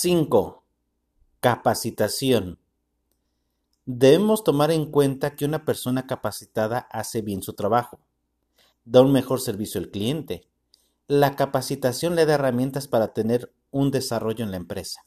5. Capacitación. Debemos tomar en cuenta que una persona capacitada hace bien su trabajo, da un mejor servicio al cliente. La capacitación le da herramientas para tener un desarrollo en la empresa.